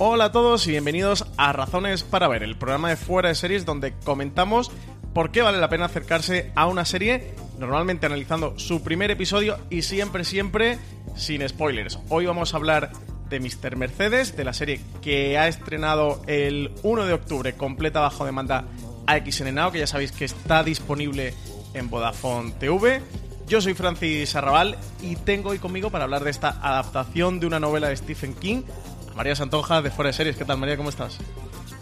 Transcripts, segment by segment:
Hola a todos y bienvenidos a Razones para Ver, el programa de fuera de series donde comentamos por qué vale la pena acercarse a una serie, normalmente analizando su primer episodio y siempre, siempre sin spoilers. Hoy vamos a hablar de Mr. Mercedes, de la serie que ha estrenado el 1 de octubre completa bajo demanda a XN Now, que ya sabéis que está disponible en Vodafone TV. Yo soy Francis Arrabal y tengo hoy conmigo para hablar de esta adaptación de una novela de Stephen King María Santonja de Fuera de Series. ¿Qué tal, María? ¿Cómo estás?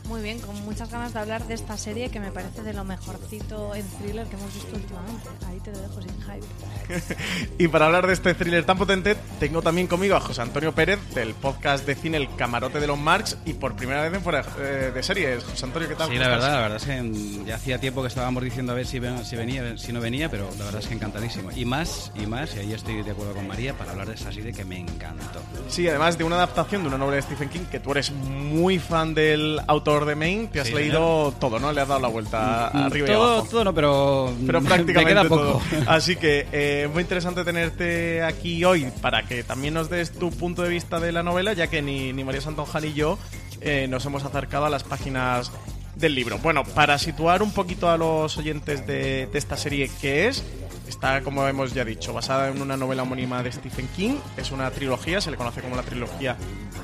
Muy bien, con muchas ganas de hablar de esta serie que me parece de lo mejorcito en thriller que hemos visto últimamente. Ahí te lo dejo sin hype. y para hablar de este thriller tan potente, tengo también conmigo a José Antonio Pérez del podcast de cine El Camarote de los Marx y por primera vez en Fuera eh, de Series. José Antonio, ¿qué tal? Sí, la verdad, la verdad es que ya hacía tiempo que estábamos diciendo a ver si, si venía, si no venía, pero la verdad es que encantadísimo. Y más, y más, y ahí estoy de acuerdo con María para hablar de esa serie que me encantó. Sí, además de una adaptación de una novela de Stephen King, que tú eres muy fan del autor de Maine, te has leído todo, ¿no? Le has dado la vuelta Mm, arriba y todo, abajo. Todo no, pero, pero prácticamente me queda todo. poco. Así que eh, muy interesante tenerte aquí hoy para que también nos des tu punto de vista de la novela, ya que ni, ni María Santonja ni yo eh, nos hemos acercado a las páginas del libro. Bueno, para situar un poquito a los oyentes de, de esta serie que es, está, como hemos ya dicho, basada en una novela homónima de Stephen King. Es una trilogía, se le conoce como la trilogía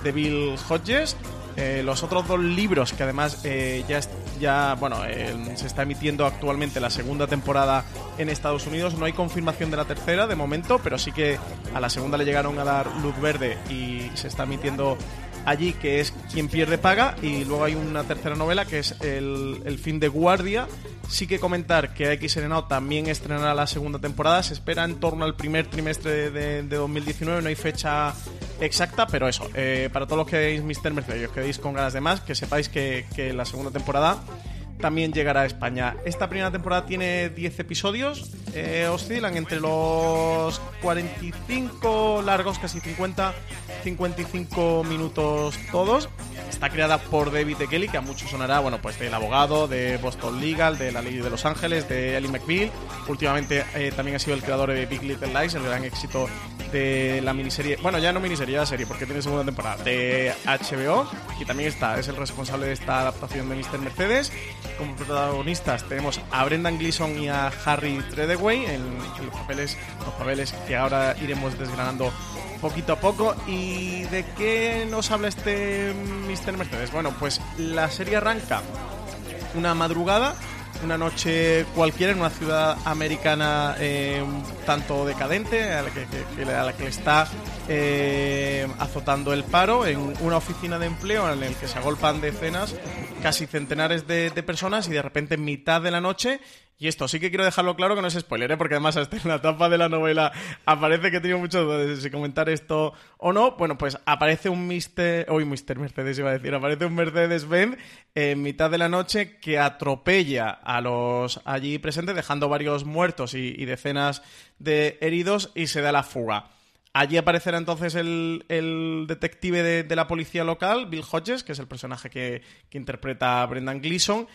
de Bill Hodges. Eh, los otros dos libros, que además eh, ya, ya bueno, eh, se está emitiendo actualmente la segunda temporada en Estados Unidos. No hay confirmación de la tercera de momento, pero sí que a la segunda le llegaron a dar luz verde y se está emitiendo allí, que es Quien pierde paga. Y luego hay una tercera novela que es El, fin de guardia. Sí que comentar que XN Now también estrenará la segunda temporada. Se espera en torno al primer trimestre de, de 2019. No hay fecha exacta, pero eso. eh, para todos los que veis Mr. Mercedes y os quedéis con ganas de más, que sepáis que, que la segunda temporada también llegará a España. Esta primera temporada tiene 10 episodios, eh, oscilan entre los 45 largos, casi 50, 55 minutos todos. Está creada por David E. Kelly, que a muchos sonará, bueno, pues del abogado, de Boston Legal, de La Ley de Los Ángeles, de Ellie McBeal. Últimamente eh, también ha sido el creador de Big Little Lies, el gran éxito de la miniserie, bueno, ya no miniserie, ya serie, porque tiene segunda temporada, de HBO. Y también está, es el responsable de esta adaptación de Mr. Mercedes. Como protagonistas tenemos a Brendan Gleeson y a Harry Treadaway en, en los papeles, los papeles que ahora iremos desgranando poquito a poco. ¿Y de qué nos habla este Mr. Mercedes? Bueno, pues la serie arranca una madrugada, una noche cualquiera en una ciudad americana eh, tanto decadente, a la que- a la que le está eh, azotando el paro, en una oficina de empleo en el que se agolpan decenas, casi centenares de, personas y de repente en mitad de la noche Y esto sí que quiero dejarlo claro que no es spoiler, ¿eh? porque además hasta en la tapa de la novela aparece que he tenido mucho dudas de si comentar esto o no. Bueno, pues aparece un Mister... Uy, Mister Mercedes iba a decir. Aparece un Mercedes-Benz en mitad de la noche que atropella a los allí presentes, dejando varios muertos y, decenas de heridos y se da la fuga. Allí aparecerá entonces el, detective de, la policía local, Bill Hodges, que es el personaje que, que interpreta Brendan Gleeson,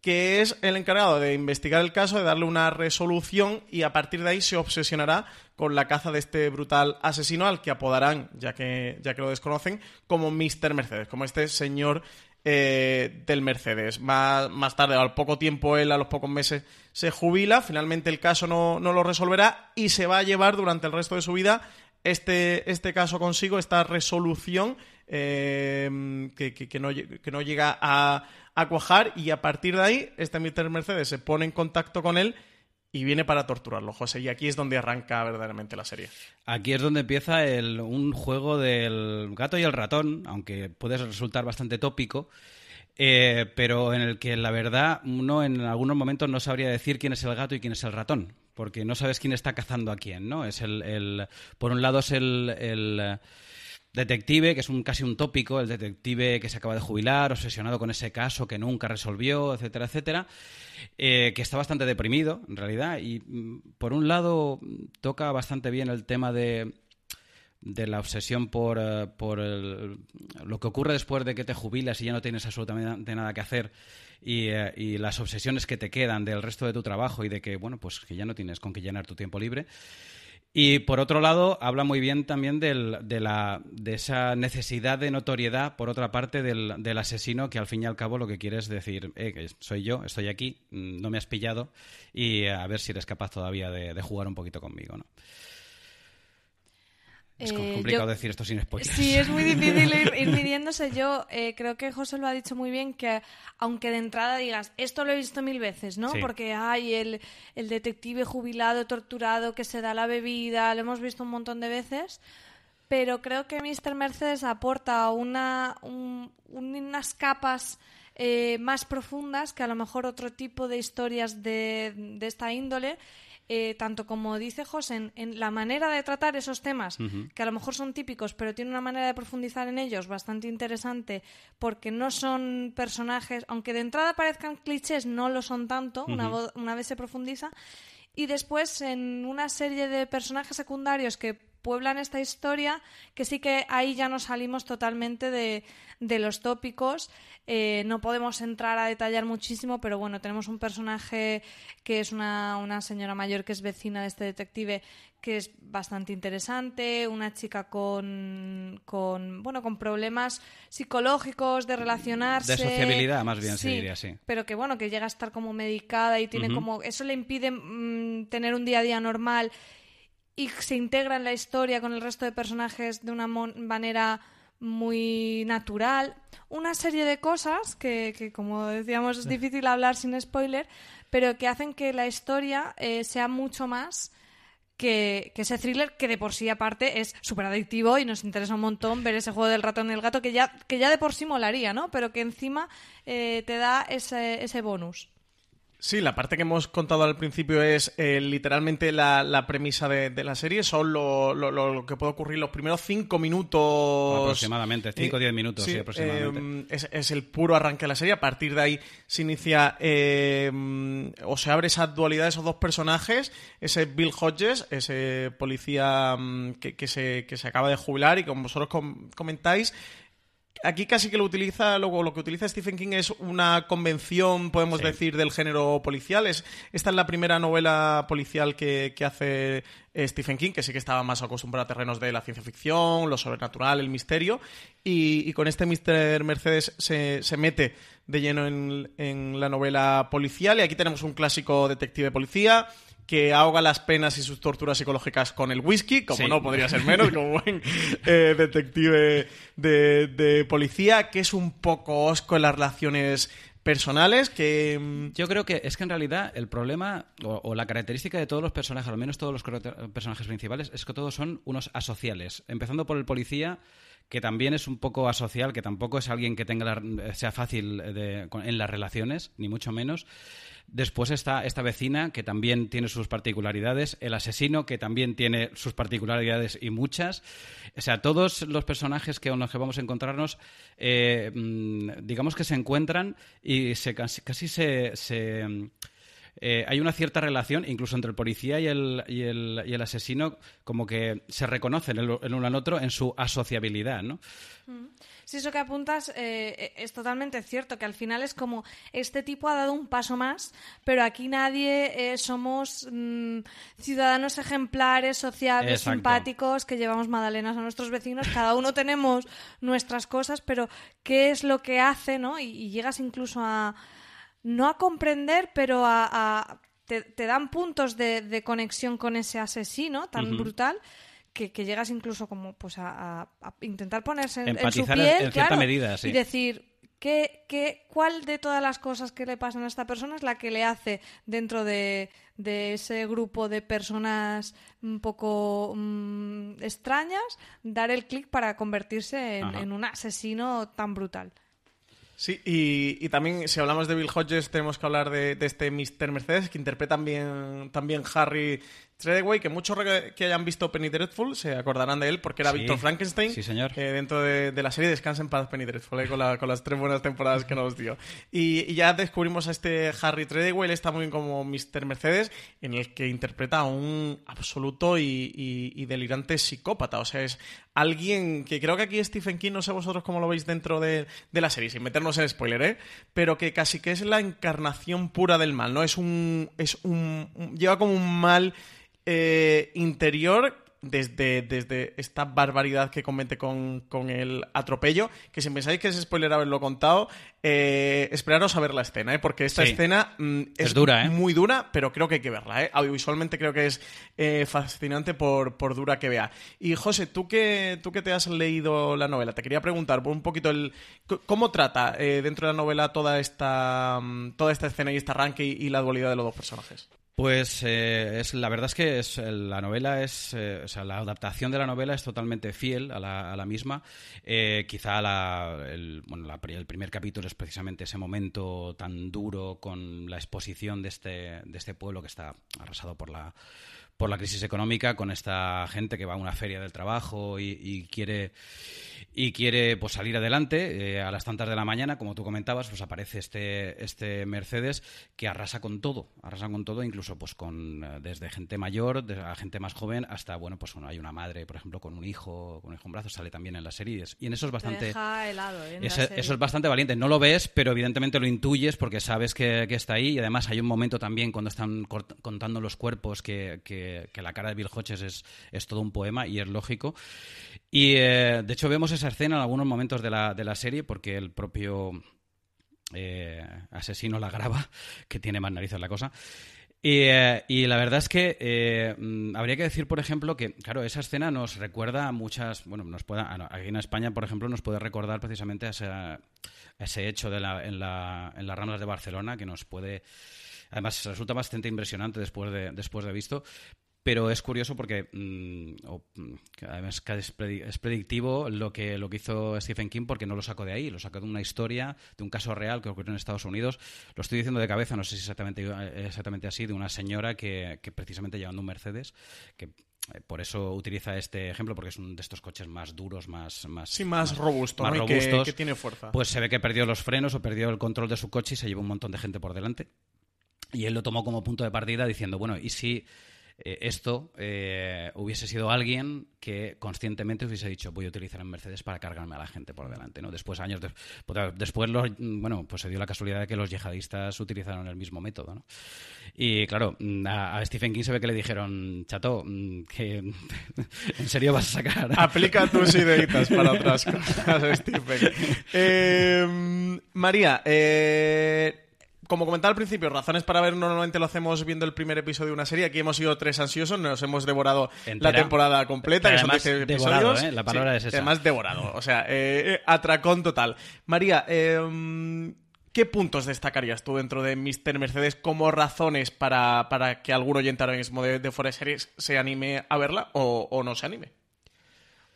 que es el encargado de investigar el caso, de darle una resolución y a partir de ahí se obsesionará con la caza de este brutal asesino al que apodarán, ya que, ya que lo desconocen, como Mr. Mercedes, como este señor eh, del Mercedes. Más, más, tarde, al poco tiempo, él a los pocos meses se jubila, finalmente el caso no, lo resolverá y se va a llevar durante el resto de su vida este, este caso consigo, esta resolución eh, que, no, que no llega a a cuajar y a partir de ahí este Mr. Mercedes se pone en contacto con él y viene para torturarlo, José. Y aquí es donde arranca verdaderamente la serie. Aquí es donde empieza un juego del gato y el ratón, aunque puede resultar bastante tópico. Eh, pero en el que la verdad uno en algunos momentos no sabría decir quién es el gato y quién es el ratón, porque no sabes quién está cazando a quién, ¿no? Es el, el por un lado es el detective, que es un casi un tópico, el detective que se acaba de jubilar, obsesionado con ese caso que nunca resolvió, etcétera, etcétera, eh, que está bastante deprimido, en realidad, y mm, por un lado toca bastante bien el tema de de la obsesión por, eh, por lo que ocurre después de que te jubilas y ya no tienes absolutamente nada que hacer y, eh, y, las obsesiones que te quedan del resto de tu trabajo y de que, bueno, pues que ya no tienes con qué llenar tu tiempo libre. Y por otro lado, habla muy bien también del, de, la, de esa necesidad de notoriedad, por otra parte, del, del, asesino que al fin y al cabo lo que quiere es decir, eh, soy yo, estoy aquí, mm, no me has pillado y a ver si eres capaz todavía de, de jugar un poquito conmigo, ¿no? Es eh, complicado decir esto sin spoilers. Sí, es muy difícil ir, midiéndose. Yo eh, creo que José lo ha dicho muy bien, que aunque de entrada digas, esto lo he visto mil veces, ¿no? Porque hay el, el, detective jubilado, torturado, que se da la bebida, lo hemos visto un montón de veces, pero creo que Mr. Mercedes aporta una, unas capas... Eh, más profundas que a lo mejor otro tipo de historias de, de esta índole eh, tanto como dice José, en, la manera de tratar esos temas, que a lo mejor son típicos, pero tiene una manera de profundizar en ellos bastante interesante, porque no son personajes, aunque de entrada parezcan clichés, no lo son tanto, una, una vez se profundiza. Y después en una serie de personajes secundarios que pueblan esta historia, que sí que ahí ya nos salimos totalmente de, de los tópicos. Eh, no podemos entrar a detallar muchísimo, pero bueno, tenemos un personaje que es una, una señora mayor que es vecina de este detective que es bastante interesante, una chica con, con, bueno, con problemas psicológicos de relacionarse. De sociabilidad, más bien se diría, sí. Pero que bueno, que llega a estar como medicada y tiene como. Eso le impide mm, tener un día a día normal y se integra en la historia con el resto de personajes de una manera muy natural. Una serie de cosas que, que, como decíamos, es difícil hablar sin spoiler, pero que hacen que la historia eh, sea mucho más que, ese thriller que de por sí aparte es súper adictivo y nos interesa un montón ver ese juego del ratón y el gato que ya, que ya de por sí molaría, ¿no? Pero que encima eh, te da ese, ese bonus. Sí, la parte que hemos contado al principio es eh, literalmente la, premisa de, la serie. Son lo, que puede ocurrir los primeros cinco minutos. Aproximadamente, cinco o diez minutos, sí, aproximadamente. Eh, es, el puro arranque de la serie. A partir de ahí se inicia eh, o se abre esa dualidad de esos dos personajes. Ese Bill Hodges, ese policía mm, que, se, que se acaba de jubilar y como vosotros comentáis, Aquí casi que lo utiliza, lo, lo, que utiliza Stephen King es una convención, podemos decir, del género policial. Es, esta es la primera novela policial que, hace eh, Stephen King, que sí que estaba más acostumbrado a terrenos de la ciencia ficción, lo sobrenatural, el misterio. Y, con este Mr. Mercedes se, se mete de lleno en, en, la novela policial. Y aquí tenemos un clásico detective policía que ahoga las penas y sus torturas psicológicas con el whisky, como no podría ser menos, como buen eh, detective de, policía, que es un poco osco en las relaciones personales que... Mm, Yo creo que es que en realidad el problema o, la característica de todos los personajes, al menos todos los personajes principales, es que todos son unos asociales. Empezando por el policía, que también es un poco asocial, que tampoco es alguien que tenga sea fácil en las relaciones, ni mucho menos. Después está esta vecina, que también tiene sus particularidades. El asesino, que también tiene sus particularidades y muchas. O sea, todos los personajes que, con los que vamos a encontrarnos, eh, mm, digamos que se encuentran y se, casi, se... Eh, hay una cierta relación, incluso entre el policía y el, y el, y el asesino, como que se reconocen el, uno al otro en su asociabilidad, ¿no? Mm. Sí, eso que apuntas eh, eh, es totalmente cierto, que al final es como este tipo ha dado un paso más, pero aquí nadie eh, somos mm, ciudadanos ejemplares, sociables, simpáticos, que llevamos magdalenas a nuestros vecinos, cada uno tenemos nuestras cosas, pero ¿qué es lo que hace, no? Y, llegas incluso a, no a comprender, pero a... te, dan puntos de, conexión con ese asesino tan brutal que, llegas incluso como pues a, intentar ponerse en, su piel cierta medida, y decir ¿qué, qué, cuál de todas las cosas que le pasan a esta persona es la que le hace dentro de, ese grupo de personas un poco mm, extrañas dar el clic para convertirse en, un asesino tan brutal. Sí, y, también si hablamos de Bill Hodges tenemos que hablar de, este Mr. Mercedes que interpreta también, también Harry Treadway, que muchos que hayan visto Penny Dreadful se acordarán de él porque era Víctor Frankenstein. Sí, señor. dentro de, la serie Descansa en paz Penny Dreadful, eh, con, las tres buenas temporadas que nos dio. Y, ya descubrimos a este Harry Treadway, él está muy bien como Mr. Mercedes, en el que interpreta a un absoluto y, delirante psicópata. O sea, es alguien que creo que aquí Stephen King, no sé vosotros cómo lo veis dentro de, la serie, sin meternos en spoiler, ¿eh? Pero que casi que es la encarnación pura del mal, ¿no? Es un. Es un lleva como un mal eh, interior desde, desde esta barbaridad que comete con, el atropello, que si pensáis que es spoiler haberlo contado, eh, esperaros a ver la escena, ¿eh? porque esta escena mm, es, dura, ¿eh? muy dura, pero creo que hay que verla. ¿eh? Audiovisualmente creo que es fascinante por, por, dura que vea. Y José, tú que, tú que te has leído la novela, te quería preguntar por un poquito el cómo trata dentro de la novela toda esta, mm, toda esta escena y este arranque y la dualidad de los dos personajes. Pues eh, es, la verdad es que es, la novela es, eh, o sea, la adaptación de la novela es totalmente fiel a la, a la misma. Eh, quizá el, bueno, el primer capítulo es precisamente ese momento tan duro con la exposición de este, de este pueblo que está arrasado por la, por la crisis económica, con esta gente que va a una feria del trabajo y quiere y quiere pues salir adelante eh, a las tantas de la mañana como tú comentabas pues aparece este este Mercedes que arrasa con todo arrasa con todo incluso pues con eh, desde gente mayor a gente más joven hasta bueno pues bueno, hay una madre por ejemplo con un hijo con un hijo en brazos sale también en las series. Y en eso es bastante ¿eh? eso es bastante valiente. No lo ves pero evidentemente lo intuyes porque sabes que, está ahí. Y además hay un momento también cuando están contando los cuerpos que, que, la cara de Bill Hodges es, es todo un poema y es lógico y de hecho vemos esa escena en algunos momentos de la, de la serie porque el propio eh, asesino la graba, que tiene más narices la cosa. Y, eh, la verdad es que eh, mm, habría que decir, por ejemplo, que, claro, esa escena nos recuerda a muchas. Bueno, nos puede, aquí en España, por ejemplo, nos puede recordar precisamente a ese, ese hecho de la, en, la, en las ramas de Barcelona, que nos puede. Además, resulta bastante impresionante después de, después de visto, pero es curioso porque mm, mm, además es, predictivo lo que, lo que hizo Stephen King porque no lo sacó de ahí, lo sacó de una historia, de un caso real que ocurrió en Estados Unidos. Lo estoy diciendo de cabeza, no sé si exactamente, exactamente así, de una señora que, precisamente llevando un Mercedes, que eh, por eso utiliza este ejemplo, porque es uno de estos coches más duros, más... más sí, más, robusto, más robustos. Que, tiene fuerza. Pues se ve que perdió los frenos o perdió el control de su coche y se llevó un montón de gente por delante. Y él lo tomó como punto de partida diciendo, bueno, ¿y si eh, esto eh, hubiese sido alguien que conscientemente hubiese dicho voy a utilizar el Mercedes para cargarme a la gente por delante no después años después bueno pues se dio la casualidad de que los yihadistas utilizaron el mismo método ¿no? y claro a, Stephen King se ve que le dijeron chato mm, que en serio vas a sacar aplica tus ideitas para otras cosas Stephen. Eh, María eh como comentaba al principio, razones para ver normalmente lo hacemos viendo el primer episodio de una serie. Aquí hemos sido tres ansiosos, nos hemos devorado la temporada completa, que son episodios. ¿eh? La palabra es esa. Además, devorado. O sea, eh, eh, atracón total. María, em, ¿qué puntos destacarías tú dentro de Mr. Mercedes como razones para, que algún oyente ahora mismo de, de Forest Series se anime a verla o, o no se anime?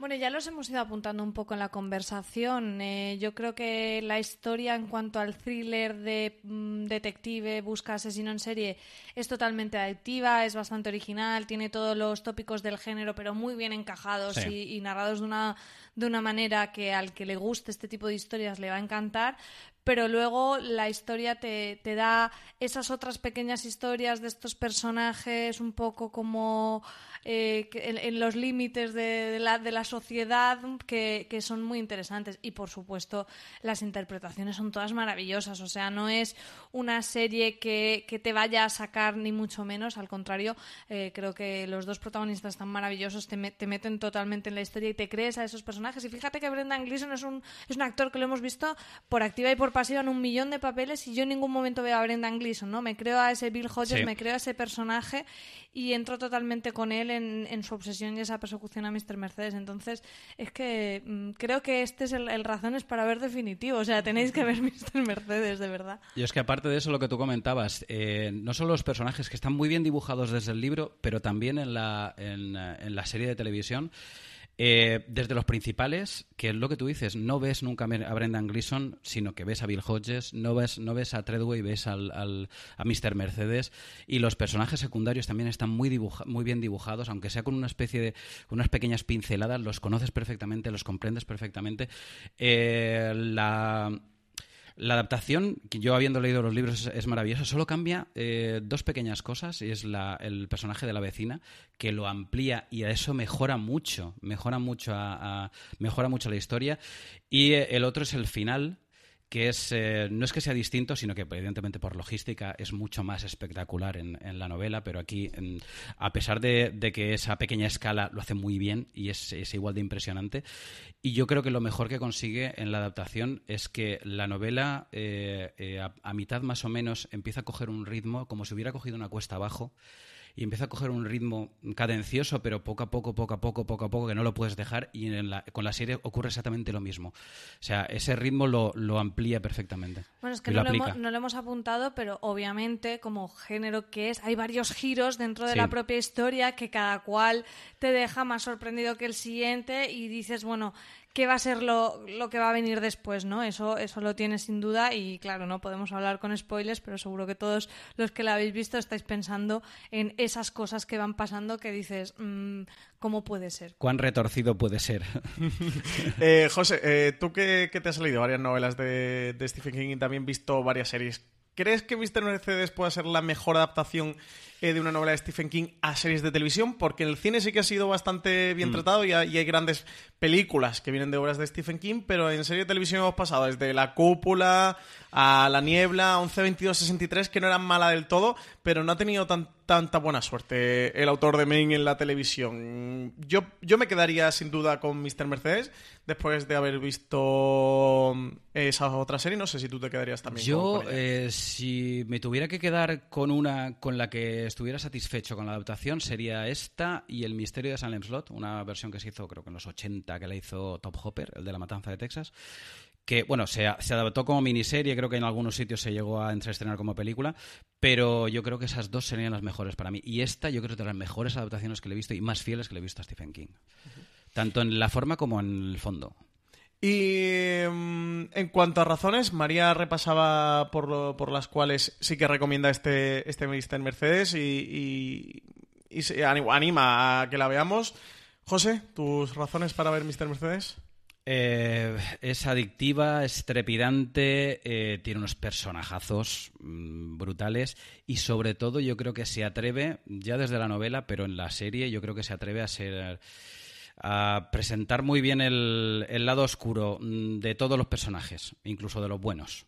Bueno, ya los hemos ido apuntando un poco en la conversación. Eh, yo creo que la historia en cuanto al thriller de mm, detective busca asesino en serie es totalmente adictiva, es bastante original, tiene todos los tópicos del género, pero muy bien encajados y, y, narrados de una, de una manera que al que le guste este tipo de historias le va a encantar pero luego la historia te, te, da esas otras pequeñas historias de estos personajes un poco como eh, en, los límites de, la, de la sociedad que, que, son muy interesantes. Y por supuesto, las interpretaciones son todas maravillosas. O sea, no es una serie que, que te vaya a sacar ni mucho menos. Al contrario, eh, creo que los dos protagonistas están maravillosos, te, te, meten totalmente en la historia y te crees a esos personajes. Y fíjate que Brendan Gleeson es un, es un actor que lo hemos visto por activa y por en un millón de papeles y yo en ningún momento veo a Brendan Gleeson, ¿no? Me creo a ese Bill Hodges, me creo a ese personaje y entro totalmente con él en, su obsesión y esa persecución a Mr. Mercedes. Entonces, es que mm, creo que este es el, razones para ver definitivo. O sea, tenéis que ver Mr. Mercedes, de verdad. Y es que aparte de eso, lo que tú comentabas, eh, no solo los personajes que están muy bien dibujados desde el libro, pero también en la, en, en la serie de televisión. Eh, desde los principales, que es lo que tú dices, no ves nunca a Brendan Gleeson, sino que ves a Bill Hodges, no ves, no ves a Treadway, ves al, a Mr. Mercedes, y los personajes secundarios también están muy, muy bien dibujados, aunque sea con una especie de unas pequeñas pinceladas, los conoces perfectamente, los comprendes perfectamente. Eh, la la adaptación, yo habiendo leído los libros es, maravillosa, solo cambia eh, dos pequeñas cosas, y es la, el personaje de la vecina, que lo amplía y a eso mejora mucho, mejora mucho, a, mejora mucho la historia, y eh, el otro es el final, que es eh, no es que sea distinto, sino que evidentemente por logística es mucho más espectacular en, la novela, pero aquí, a pesar de, que esa pequeña escala lo hace muy bien y es, igual de impresionante, y yo creo que lo mejor que consigue en la adaptación es que la novela eh, eh, a mitad más o menos empieza a coger un ritmo como si hubiera cogido una cuesta abajo y empieza a coger un ritmo cadencioso, pero poco a poco, poco a poco, poco a poco, que no lo puedes dejar. Y con la serie ocurre exactamente lo mismo. O sea, ese ritmo lo, lo amplía perfectamente. Bueno, es que no lo, hemos, no lo, hemos, apuntado, pero obviamente, como género que es, hay varios giros dentro de la propia historia que cada cual te deja más sorprendido que el siguiente y dices, bueno, qué va a ser lo, lo, que va a venir después, ¿no? Eso, eso lo tiene sin duda y claro, no podemos hablar con spoilers, pero seguro que todos los que la habéis visto estáis pensando en esas cosas que van pasando que dices, mmm, ¿cómo puede ser? ¿Cuán retorcido puede ser? eh, José, eh, tú que, te has leído varias novelas de, de Stephen King y también visto varias series, ¿crees que Mr. Mercedes pueda ser la mejor adaptación eh, de una novela de Stephen King a series de televisión, porque en el cine sí que ha sido bastante bien mm. tratado y, hay grandes películas que vienen de obras de Stephen King, pero en serie de televisión hemos pasado desde La Cúpula a La Niebla, 11, 22, 63, que no eran mala del todo, pero no ha tenido tanta buena suerte el autor de Main en la televisión. Yo, yo me quedaría sin duda con Mr. Mercedes después de haber visto esa otra serie. No sé si tú te quedarías también. Yo, eh, si me tuviera que quedar con una con la que estuviera satisfecho con la adaptación sería esta y El misterio de Salem Slot, una versión que se hizo creo que en los 80 que la hizo Top Hopper, el de la matanza de Texas, que bueno, se, se adaptó como miniserie, creo que en algunos sitios se llegó a entreestrenar como película, pero yo creo que esas dos serían las mejores para mí. Y esta yo creo que de las mejores adaptaciones que le he visto y más fieles que le he visto a Stephen King. Tanto en la forma como en el fondo. Y mm, en cuanto a razones, María repasaba por, por las cuales sí que recomienda este, este Mr. Mercedes y, y, anima a que la veamos. José, ¿tus razones para ver Mr. Mercedes? Eh, es adictiva, es trepidante, eh, tiene unos personajazos mm, brutales y sobre todo yo creo que se atreve, ya desde la novela, pero en la serie yo creo que se atreve a ser a presentar muy bien el, lado oscuro mm, de todos los personajes, incluso de los buenos.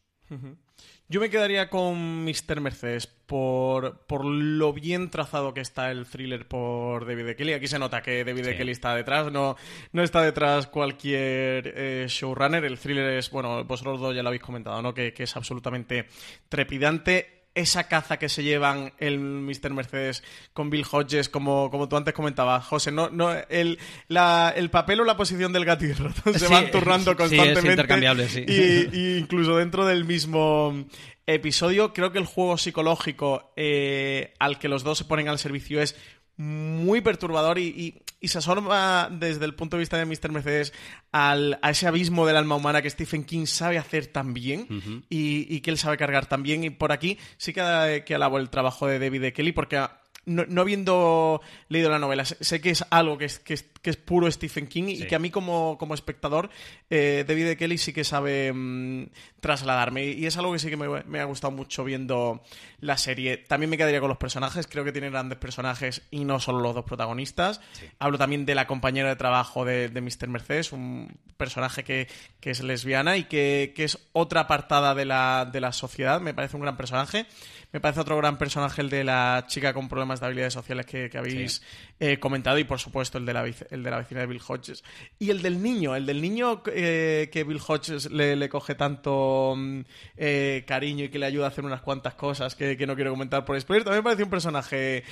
Yo me quedaría con Mr. Mercedes por, lo bien trazado que está el thriller por David Kelly. Aquí se nota que David Kelly está detrás, no, no está detrás cualquier eh, showrunner. El thriller es, bueno, vosotros dos ya lo habéis comentado, ¿no? que es absolutamente trepidante esa caza que se llevan el Mr. Mercedes con Bill Hodges, como, como tú antes comentabas, José, no, no, el, la, el papel o la posición del gato y ratón se van turnando constantemente. Sí, intercambiable, sí. Y, incluso dentro del mismo episodio, creo que el juego psicológico eh, al que los dos se ponen al servicio es muy perturbador y, y se asoma desde el punto de vista de Mr. Mercedes al, a ese abismo del alma humana que Stephen King sabe hacer tan bien y, que él sabe cargar tan bien. Y por aquí sí que, que alabo el trabajo de David e. Kelly porque no, no, habiendo leído la novela, sé que es algo que es, que es, puro Stephen King y que a mí como, como espectador, eh, David e. Kelly sí que sabe mm, trasladarme y es algo que sí que me, ha gustado mucho viendo la serie. También me quedaría con los personajes, creo que tiene grandes personajes y no solo los dos protagonistas. Hablo también de la compañera de trabajo de, de Mr. Mercedes, un personaje que, que es lesbiana y que, que, es otra apartada de la, de la sociedad, me parece un gran personaje. Me parece otro gran personaje el de la chica con problemas de habilidades sociales que, habéis eh, comentado y por supuesto el de, la, el de la vecina de Bill Hodges. Y el del niño, el del niño eh, que Bill Hodges le, coge tanto mm, eh, cariño y que le ayuda a hacer unas cuantas cosas que, no quiero comentar por spoiler, también me parece un personaje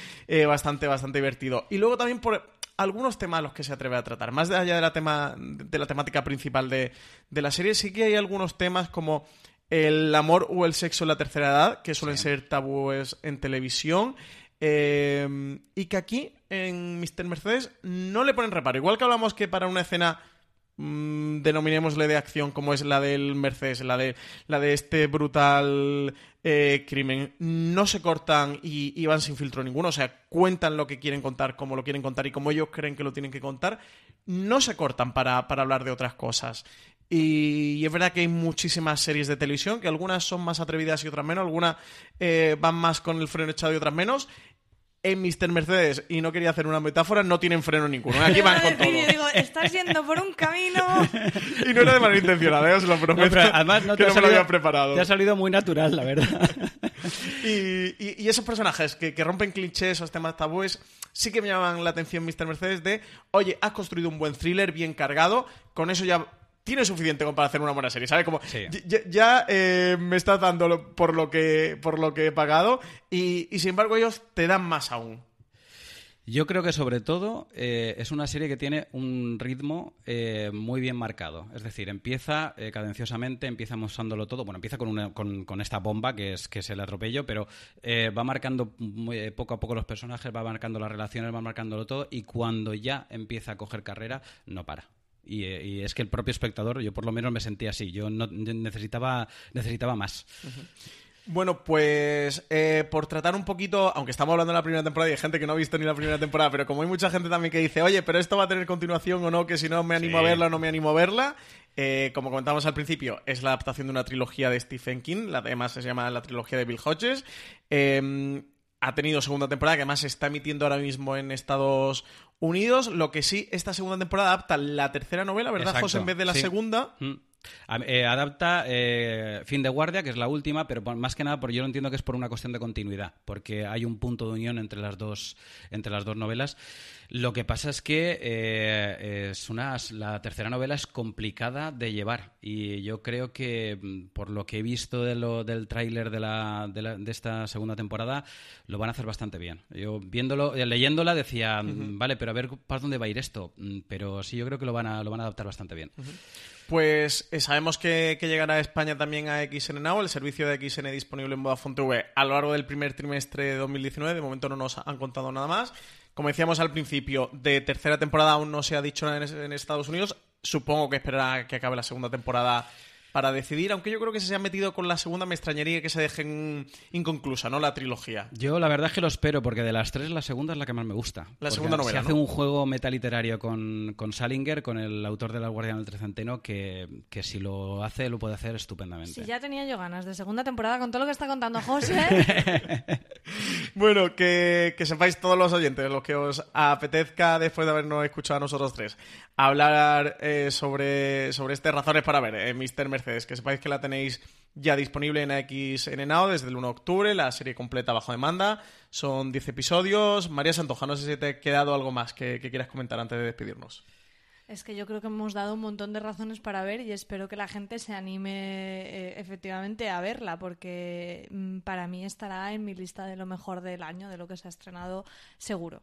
bastante, bastante divertido. Y luego también por algunos temas los que se atreve a tratar. Más allá de la, tema, de la temática principal de, de la serie, sí que hay algunos temas como el amor o el sexo en la tercera edad, que suelen ser tabúes en televisión. Em, y que aquí, en Mr. Mercedes, no le ponen reparo. Igual que hablamos que para una escena mmm, denominémosle de acción como es la del Mercedes, la de, la de este brutal eh, crimen, no se cortan y, van sin filtro ninguno, o sea, cuentan lo que quieren contar, como lo quieren contar y como ellos creen que lo tienen que contar, no se cortan para, para hablar de otras cosas. Y, es verdad que hay muchísimas series de televisión, que algunas son más atrevidas y otras menos, algunas eh, van más con el freno echado y otras menos. En Mr. Mercedes, y no quería hacer una metáfora, no tienen freno ninguno. Aquí van con todo. digo, estás yendo por un camino. y no era de manera intencionada, ¿eh? os lo prometo. además, no te que no me lo había preparado. Te ha salido muy natural, la verdad. y, esos personajes que, que rompen clichés, esos temas tabúes, sí que me llaman la atención Mr. Mercedes de, oye, has construido un buen thriller bien cargado, con eso ya tiene suficiente para hacer una buena serie, ¿sabes? Como ya, eh, me estás dando por lo que por lo que he pagado y, sin embargo ellos te dan más aún. Yo creo que sobre todo eh, es una serie que tiene un ritmo eh, muy bien marcado. Es decir, empieza cadenciosamente, empieza mostrándolo todo. Bueno, empieza con, con, esta bomba que es, que es el atropello, pero va marcando poco a poco los personajes, va marcando las relaciones, va marcándolo todo y cuando ya empieza a coger carrera, no para. Y, es que el propio espectador, yo por lo menos me sentía así, yo no, necesitaba, necesitaba más. Bueno, pues eh, por tratar un poquito, aunque estamos hablando de la primera temporada y hay gente que no ha visto ni la primera temporada, pero como hay mucha gente también que dice, oye, pero esto va a tener continuación o no, que si no me animo a verla o no me animo a verla, eh, como comentamos al principio, es la adaptación de una trilogía de Stephen King, la, además se llama la trilogía de Bill Hodges. Eh, ha tenido segunda temporada, que además se está emitiendo ahora mismo en Estados Unidos. Lo que sí, esta segunda temporada adapta la tercera novela, ¿verdad, José? En vez de la segunda. Mm. Eh, adapta eh, Fin de Guardia, que es la última, pero más que nada porque yo lo entiendo que es por una cuestión de continuidad, porque hay un punto de unión entre las dos, entre las dos novelas. Lo que pasa es que eh, es una, la tercera novela es complicada de llevar y yo creo que mm, por lo que he visto de lo, del tráiler de, la, de, esta segunda temporada lo van a hacer bastante bien. Yo viéndolo, leyéndola decía, mm, vale, pero a ver para dónde va a ir esto. Mm, pero sí, yo creo que lo van a, lo van a adaptar bastante bien. Pues eh, sabemos que, llegará a España también a XN Now, el servicio de XN disponible en Vodafone TV a lo largo del primer trimestre de 2019. De momento no nos han contado nada más. Como decíamos al principio, de tercera temporada aún no se ha dicho nada en, Estados Unidos. Supongo que esperará que acabe la segunda temporada para decidir, aunque yo creo que si se han metido con la segunda me extrañaría que se dejen inconclusa, ¿no? La trilogía. Yo la verdad es que lo espero, porque de las tres la segunda es la que más me gusta. La segunda novela, Se hace un juego metaliterario con, con Salinger, con el autor de La Guardiana del Trecenteno, que, que si lo hace, lo puede hacer estupendamente. Sí, ya tenía yo ganas de segunda temporada con todo lo que está contando José. bueno, que, que sepáis todos los oyentes, lo que os apetezca después de habernos escuchado a nosotros tres, hablar eh, sobre, sobre este Razones para ver, eh, Mr. Mercedes. Que sepáis que la tenéis ya disponible en XN Now desde el 1 de octubre, la serie completa bajo demanda. Son 10 episodios. María Santoja, no sé si te ha quedado algo más que, quieras comentar antes de despedirnos. Es que yo creo que hemos dado un montón de razones para ver y espero que la gente se anime eh, efectivamente a verla porque mm, para mí estará en mi lista de lo mejor del año, de lo que se ha estrenado seguro.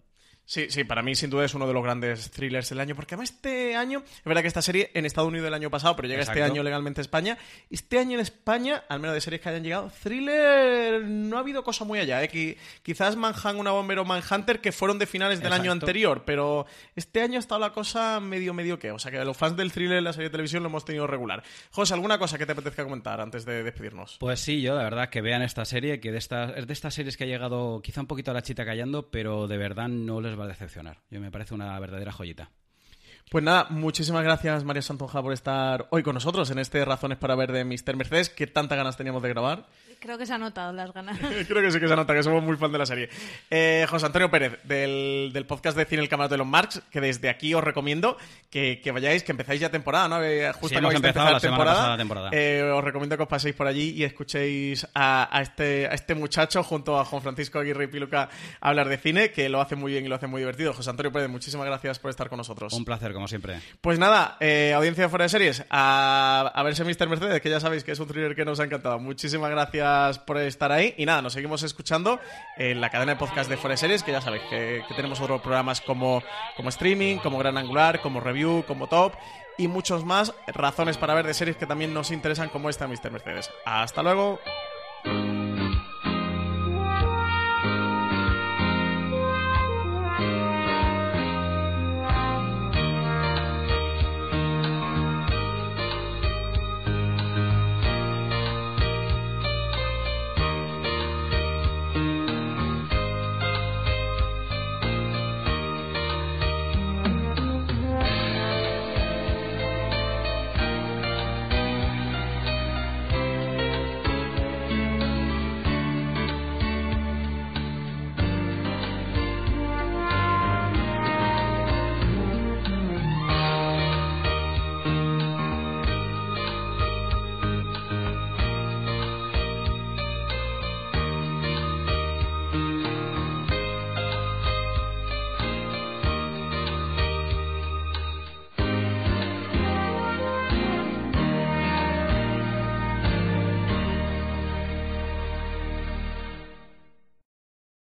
Sí, sí, para mí sin duda es uno de los grandes thrillers del año, porque además este año, es verdad que esta serie en Estados Unidos el año pasado, pero llega este año legalmente a España. Este año en España, al menos de series que hayan llegado, thriller no ha habido cosa muy allá. ¿eh? Quizás Manhunt, una bombero Manhunter, que fueron de finales del año anterior, pero este año ha estado la cosa medio medio que. O sea que los fans del thriller en la serie de televisión lo hemos tenido regular. José, ¿alguna cosa que te apetezca comentar antes de despedirnos? Pues sí, yo, la verdad, que vean esta serie, que de esta, es de estas series que ha llegado quizá un poquito a la chita callando, pero de verdad no les va a decepcionar. Yo me parece una verdadera joyita. Pues nada, muchísimas gracias María Santonja por estar hoy con nosotros en este Razones para ver de Mr. Mercedes, que tantas ganas teníamos de grabar. Creo que se ha notado las ganas. Creo que sí que se ha notado, que somos muy fan de la serie. Eh, José Antonio Pérez, del, del, podcast de Cine El Camarote de los Marx, que desde aquí os recomiendo que, que vayáis, que empezáis ya temporada, ¿no? Eh, justo sí, hemos empezado la temporada. temporada. Eh, os recomiendo que os paséis por allí y escuchéis a, a, este, a este muchacho junto a Juan Francisco Aguirre y Piluca hablar de cine, que lo hace muy bien y lo hace muy divertido. José Antonio Pérez, muchísimas gracias por estar con nosotros. Un placer, como siempre. Pues nada, eh, audiencia de fuera de series, a, a verse Mr. Mercedes, que ya sabéis que es un thriller que nos ha encantado. Muchísimas gracias por estar ahí. Y nada, nos seguimos escuchando en la cadena de podcast de Fuera Series, que ya sabéis que, tenemos otros programas como, como streaming, como Gran Angular, como review, como top y muchos más razones para ver de series que también nos interesan como esta Mr. Mercedes. Hasta luego.